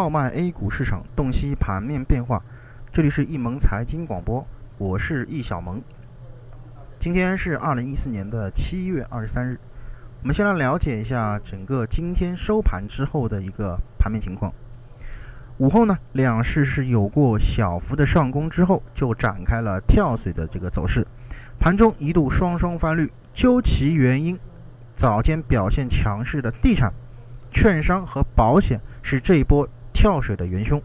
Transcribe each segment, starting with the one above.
号脉 A 股市场，洞悉盘面变化。这里是易盟财经广播，我是易小萌。今天是二零一四年的七月二十三日，我们先来了解一下整个今天收盘之后的一个盘面情况。午后呢，两市是有过小幅的上攻之后，就展开了跳水的这个走势，盘中一度双双翻绿。究其原因，早间表现强势的地产。券商和保险是这一波跳水的元凶，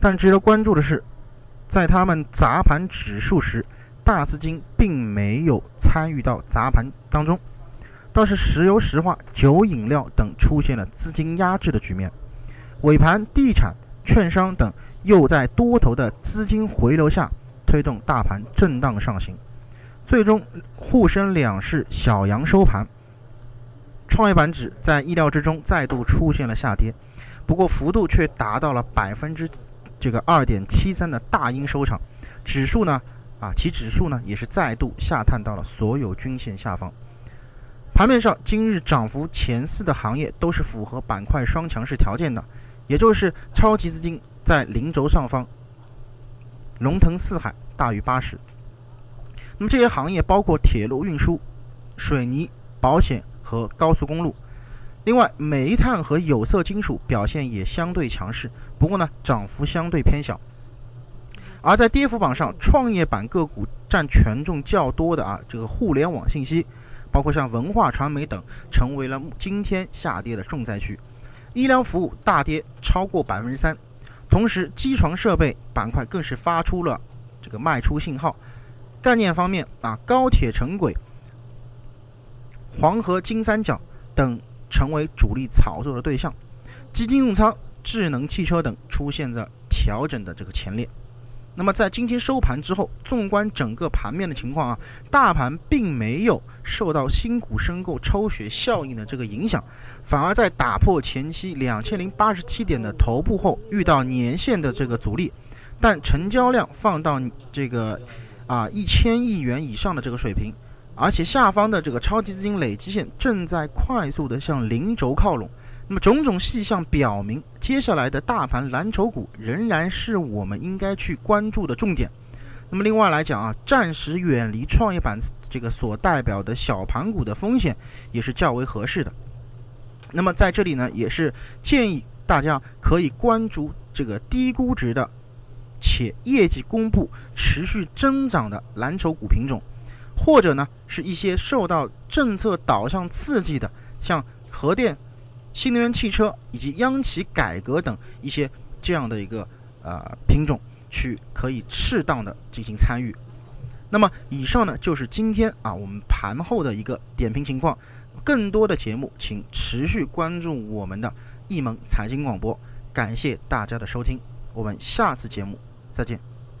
但值得关注的是，在他们砸盘指数时，大资金并没有参与到砸盘当中，倒是石油石化、酒饮料等出现了资金压制的局面。尾盘，地产、券商等又在多头的资金回流下，推动大盘震荡上行，最终沪深两市小阳收盘。创业板指在意料之中再度出现了下跌，不过幅度却达到了百分之这个二点七三的大阴收场。指数呢，啊，其指数呢也是再度下探到了所有均线下方。盘面上，今日涨幅前四的行业都是符合板块双强势条件的，也就是超级资金在零轴上方，龙腾四海大于八十。那么这些行业包括铁路运输、水泥、保险。和高速公路，另外煤炭和有色金属表现也相对强势，不过呢涨幅相对偏小。而在跌幅榜上，创业板个股占权重较多的啊，这个互联网信息，包括像文化传媒等，成为了今天下跌的重灾区。医疗服务大跌超过百分之三，同时机床设备板块更是发出了这个卖出信号。概念方面啊，高铁城轨。黄河金三角等成为主力炒作的对象，基金重仓智能汽车等出现在调整的这个前列。那么在今天收盘之后，纵观整个盘面的情况啊，大盘并没有受到新股申购抽血效应的这个影响，反而在打破前期两千零八十七点的头部后，遇到年线的这个阻力，但成交量放到这个啊一千亿元以上的这个水平。而且下方的这个超级资金累积线正在快速的向零轴靠拢，那么种种迹象表明，接下来的大盘蓝筹股仍然是我们应该去关注的重点。那么另外来讲啊，暂时远离创业板这个所代表的小盘股的风险也是较为合适的。那么在这里呢，也是建议大家可以关注这个低估值的且业绩公布持续增长的蓝筹股品种。或者呢，是一些受到政策导向刺激的，像核电、新能源汽车以及央企改革等一些这样的一个呃品种，去可以适当的进行参与。那么以上呢就是今天啊我们盘后的一个点评情况。更多的节目，请持续关注我们的易盟财经广播。感谢大家的收听，我们下次节目再见。